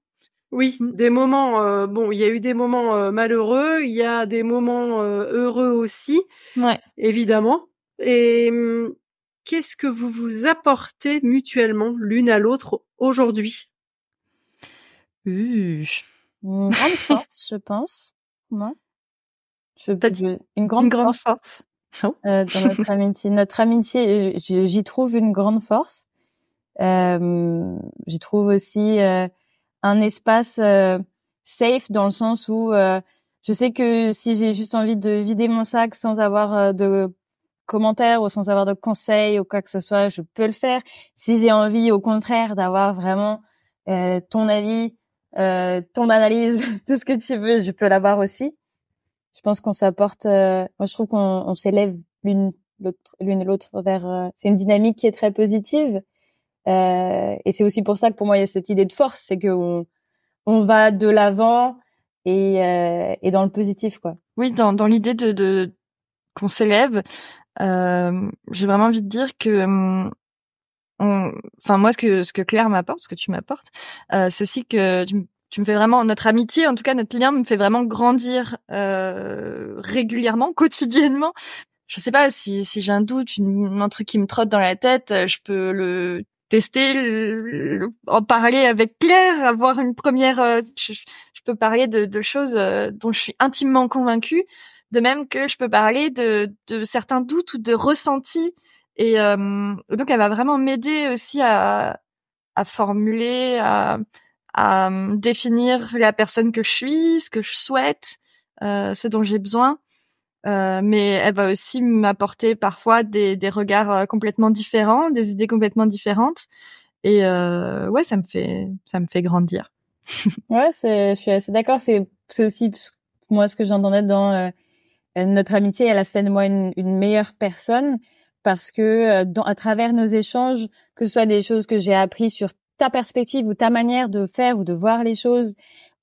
Oui, des moments. bon, il y a eu des moments malheureux, il y a des moments heureux aussi. Ouais. Évidemment. Et hum, qu'est-ce que vous vous apportez mutuellement l'une à l'autre aujourd'hui? Une grande force, je pense. Moi, je peux dire une grande, grande force. Euh, dans notre amitié. Notre amitié, euh, j'y trouve une grande force. Euh, j'y trouve aussi euh, un espace euh, safe dans le sens où euh, je sais que si j'ai juste envie de vider mon sac sans avoir de commentaires ou sans avoir de conseils ou quoi que ce soit, je peux le faire. Si j'ai envie, au contraire, d'avoir vraiment euh, ton avis, euh, ton analyse, tout ce que tu veux, je peux l'avoir aussi. Je pense qu'on s'apporte. Euh, moi, je trouve qu'on on, s'élève l'une l'autre, l'une l'autre vers. Euh, c'est une dynamique qui est très positive. Euh, et c'est aussi pour ça que pour moi, il y a cette idée de force, c'est que on, on va de l'avant et, et dans le positif, quoi. Oui, dans, dans l'idée de, de qu'on s'élève, euh, j'ai vraiment envie de dire que hum, enfin moi ce que ce que Claire m'apporte, ce que tu m'apportes, euh, c'est aussi que tu, tu, me fais vraiment notre amitié, en tout cas notre lien me fait vraiment grandir euh, régulièrement, quotidiennement. Je sais pas si si j'ai un doute, un truc qui me trotte dans la tête, je peux le tester, en parler avec Claire, avoir une première. Euh, je, peux parler de, choses euh, dont je suis intimement convaincue de même que je peux parler de, certains doutes ou de ressentis. Et euh, donc, elle va vraiment m'aider aussi à, formuler, à, à définir la personne que je suis, ce que je souhaite, ce dont j'ai besoin. Euh, mais elle va aussi m'apporter parfois des, des regards euh, complètement différents, des idées complètement différentes. Et euh, ouais, ça me fait ça me fait grandir. ouais, je suis assez d'accord. C'est aussi moi ce que j'entendais dans euh, euh, notre amitié, elle a fait de moi une, meilleure personne parce que dans, à travers nos échanges, que ce soit des choses que j'ai appris sur ta perspective ou ta manière de faire ou de voir les choses,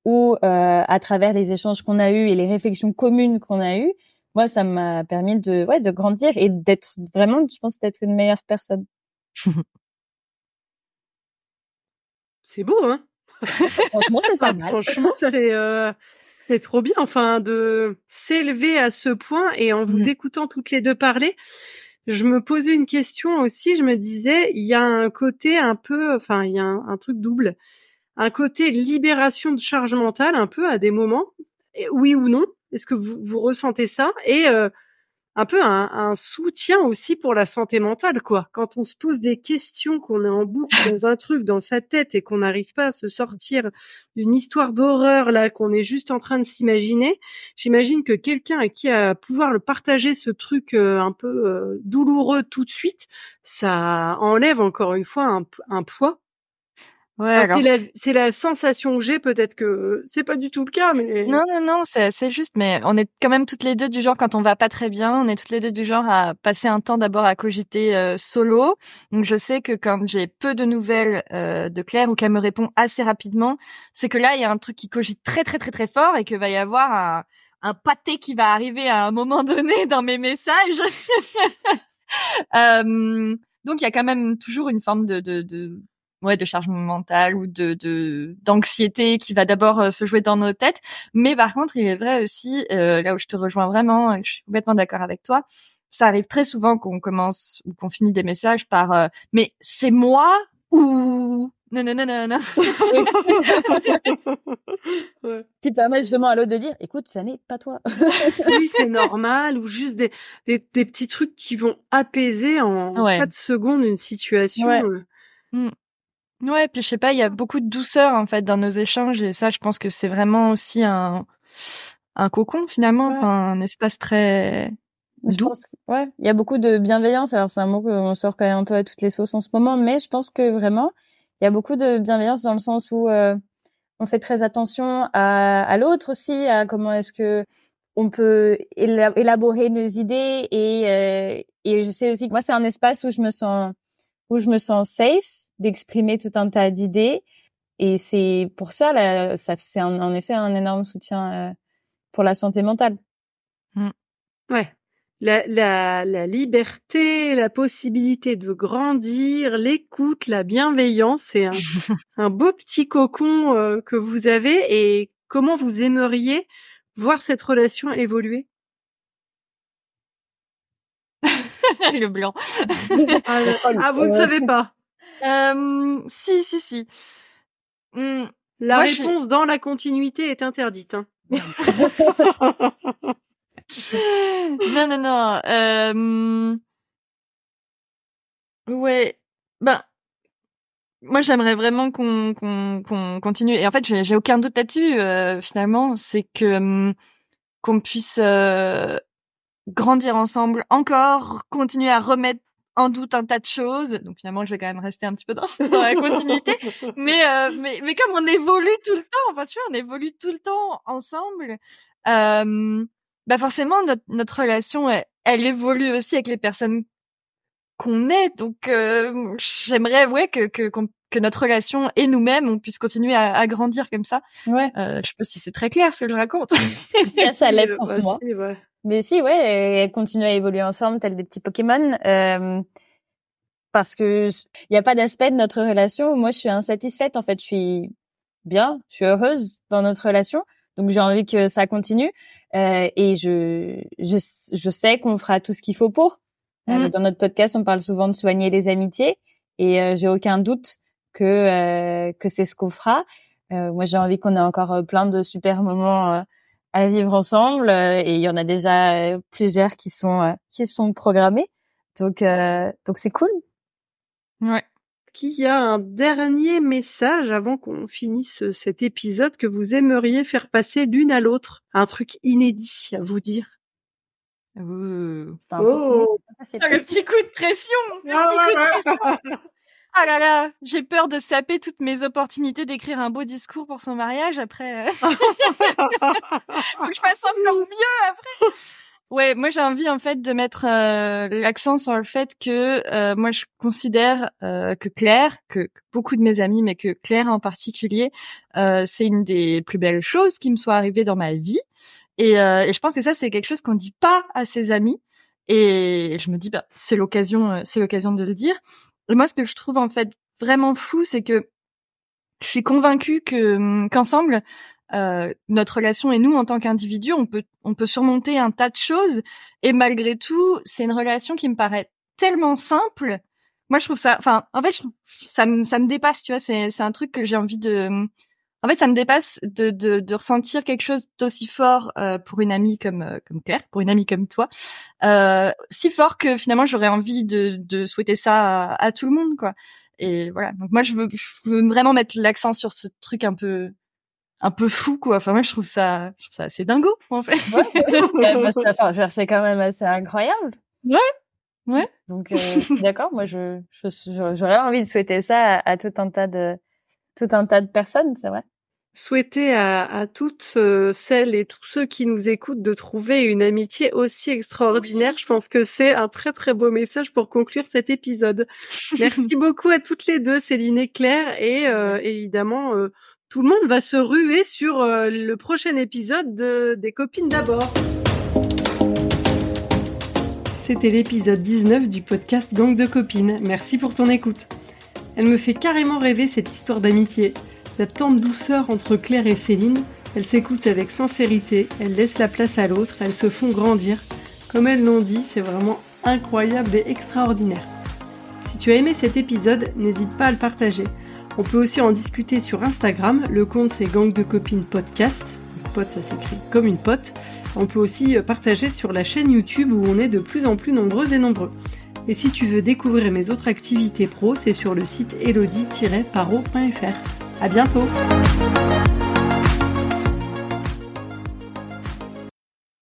ou à travers les échanges qu'on a eus et les réflexions communes qu'on a eues, moi, ça m'a permis de, ouais, de grandir et d'être vraiment, je pense, d'être une meilleure personne. c'est beau, hein Franchement, c'est pas mal. Franchement, c'est c'est trop bien, enfin, de s'élever à ce point et en vous mmh. écoutant toutes les deux parler, je me posais une question aussi. Je me disais, il y a un côté un peu, enfin, il y a un, truc double, un côté libération de charge mentale un peu à des moments, oui ou non. Est-ce que vous, ressentez ça? Et euh, un peu un, soutien aussi pour la santé mentale, quoi. Quand on se pose des questions, qu'on est en boucle dans un truc dans sa tête et qu'on n'arrive pas à se sortir d'une histoire d'horreur là, qu'on est juste en train de s'imaginer, j'imagine que quelqu'un à qui a pouvoir le partager ce truc euh, un peu euh, douloureux tout de suite, ça enlève encore une fois un poids Ouais, c'est la, sensation que j'ai, peut-être que c'est pas du tout le cas, mais non, non, non, c'est c'est juste, mais on est quand même toutes les deux du genre quand on va pas très bien, on est toutes les deux du genre à passer un temps d'abord à cogiter euh, solo. Donc je sais que quand j'ai peu de nouvelles euh, de Claire ou qu'elle me répond assez rapidement, c'est que là il y a un truc qui cogite très très très très fort et que va y avoir un, un pâté qui va arriver à un moment donné dans mes messages. euh, donc il y a quand même toujours une forme de, de, de ouais de charge mentale ou de d'anxiété qui va d'abord euh, se jouer dans nos têtes mais par contre il est vrai aussi euh, là où je te rejoins vraiment et je suis complètement d'accord avec toi ça arrive très souvent qu'on commence ou qu'on finit des messages par euh, mais c'est moi ou? Non non non non non ouais. qui permet justement à l'autre de dire écoute ça n'est pas toi oui c'est normal ou juste des, des, des petits trucs qui vont apaiser en ouais. 4 secondes une situation ouais. Mmh. Ouais, puis je sais pas, il y a beaucoup de douceur en fait dans nos échanges et ça, je pense que c'est vraiment aussi un un cocon finalement, un espace très Je pense ouais, il y a beaucoup de bienveillance. Alors c'est un mot qu'on sort quand même un peu à toutes les sauces en ce moment, mais je pense que vraiment il y a beaucoup de bienveillance dans le sens où euh, on fait très attention à, à l'autre aussi, à comment est-ce que on peut élaborer nos idées et euh, et je sais aussi que moi c'est un espace où je me sens où je me sens safe d'exprimer tout un tas d'idées et c'est pour ça là ça c'est en effet un énorme soutien euh, pour la santé mentale. Mmh. Ouais. La, la, la, liberté, la possibilité de grandir, l'écoute, la bienveillance, c'est un, un, beau petit cocon euh, que vous avez. Et comment vous aimeriez voir cette relation évoluer? Le blanc. ah, ah vous ne savez pas euh, Si, si, si. Mmh. La réponse dans la continuité est interdite. Hein. non, non, non. Euh... Ouais. Ben, moi, j'aimerais vraiment qu'on qu'on qu'on continue. Et en fait, j'ai aucun doute là-dessus. Euh, finalement, c'est que hum, qu'on puisse euh, grandir ensemble, encore continuer à remettre en doute un tas de choses. Donc finalement, je vais quand même rester un petit peu dans, la continuité. mais, euh, mais mais comme on évolue tout le temps, enfin tu vois, on évolue tout le temps ensemble. Euh, bah forcément notre, notre relation elle, évolue aussi avec les personnes qu'on est donc euh, j'aimerais ouais que que que notre relation et nous-mêmes on puisse continuer à, à grandir comme ça. Ouais. Euh, je sais pas si c'est très clair ce que je raconte. Ça l'est pour moi. mais si ouais et continuer à évoluer ensemble tel des petits Pokémon euh, parce que il y a pas d'aspect de notre relation où moi je suis insatisfaite en fait. Je suis bien je suis heureuse dans notre relation donc j'ai envie que ça continue euh, et je, je je sais qu'on fera tout ce qu'il faut pour. Euh, mm. dans notre podcast, on parle souvent de soigner les amitiés et euh, j'ai aucun doute que euh, que c'est ce qu'on fera. moi, j'ai envie qu'on ait encore plein de super moments à vivre ensemble et il y en a déjà plusieurs qui sont qui sont programmés. Donc donc c'est cool. Ouais qu'il y a un dernier message avant qu'on finisse cet épisode que vous aimeriez faire passer l'une à l'autre? Un truc inédit à vous dire? Oh. oh. le petit coup de pression, Ah là là, j'ai peur de saper toutes mes opportunités d'écrire un beau discours pour son mariage après. Euh. Faut que je fasse un mieux après. Ouais, moi j'ai envie en fait de mettre euh, l'accent sur le fait que euh, moi je considère euh, que Claire, que, beaucoup de mes amis, mais que Claire en particulier, c'est une des plus belles choses qui me soit arrivée dans ma vie. Et, et je pense que ça c'est quelque chose qu'on dit pas à ses amis. Et je me dis bah c'est l'occasion, c'est l'occasion de le dire. Et moi ce que je trouve en fait vraiment fou, c'est que je suis convaincue que hum, qu'ensemble euh, notre relation et nous en tant qu'individus, on peut on peut surmonter un tas de choses et malgré tout, c'est une relation qui me paraît tellement simple. Moi, je trouve ça, enfin, en fait, ça me ça me dépasse, tu vois. C'est c'est un truc que j'ai envie de. En fait, ça me dépasse de de, de ressentir quelque chose d'aussi fort euh, pour une amie comme euh, comme Claire, pour une amie comme toi, euh, si fort que finalement j'aurais envie de de souhaiter ça à, à, tout le monde, quoi. Et voilà. Donc moi, je veux, je veux vraiment mettre l'accent sur ce truc un peu un peu fou quoi. Enfin moi je trouve ça je trouve ça assez dingo en fait. Ouais, c'est quand même assez incroyable. Ouais. Ouais. Donc euh, d'accord, moi je j'aurais envie de souhaiter ça à, tout un tas de tout un tas de personnes, c'est vrai. Souhaiter à, à toutes euh, celles et tous ceux qui nous écoutent de trouver une amitié aussi extraordinaire. Je pense que c'est un très très beau message pour conclure cet épisode. Merci beaucoup à toutes les deux, Céline et Claire, et euh, évidemment tout le monde va se ruer sur euh, le prochain épisode de Des copines d'abord. C'était l'épisode 19 du podcast Gang de copines. Merci pour ton écoute. Elle me fait carrément rêver cette histoire d'amitié. Cette tendre douceur entre Claire et Céline. Elles s'écoutent avec sincérité, elles laissent la place à l'autre, elles se font grandir. Comme elles l'ont dit, c'est vraiment incroyable et extraordinaire. Si tu as aimé cet épisode, n'hésite pas à le partager. On peut aussi en discuter sur Instagram. Le compte c'est Gang de Copines Podcast. pote, ça s'écrit comme une pote. On peut aussi partager sur la chaîne YouTube où on est de plus en plus nombreux et nombreux. Et si tu veux découvrir mes autres activités pro, c'est sur le site elodie-paro.fr. À bientôt!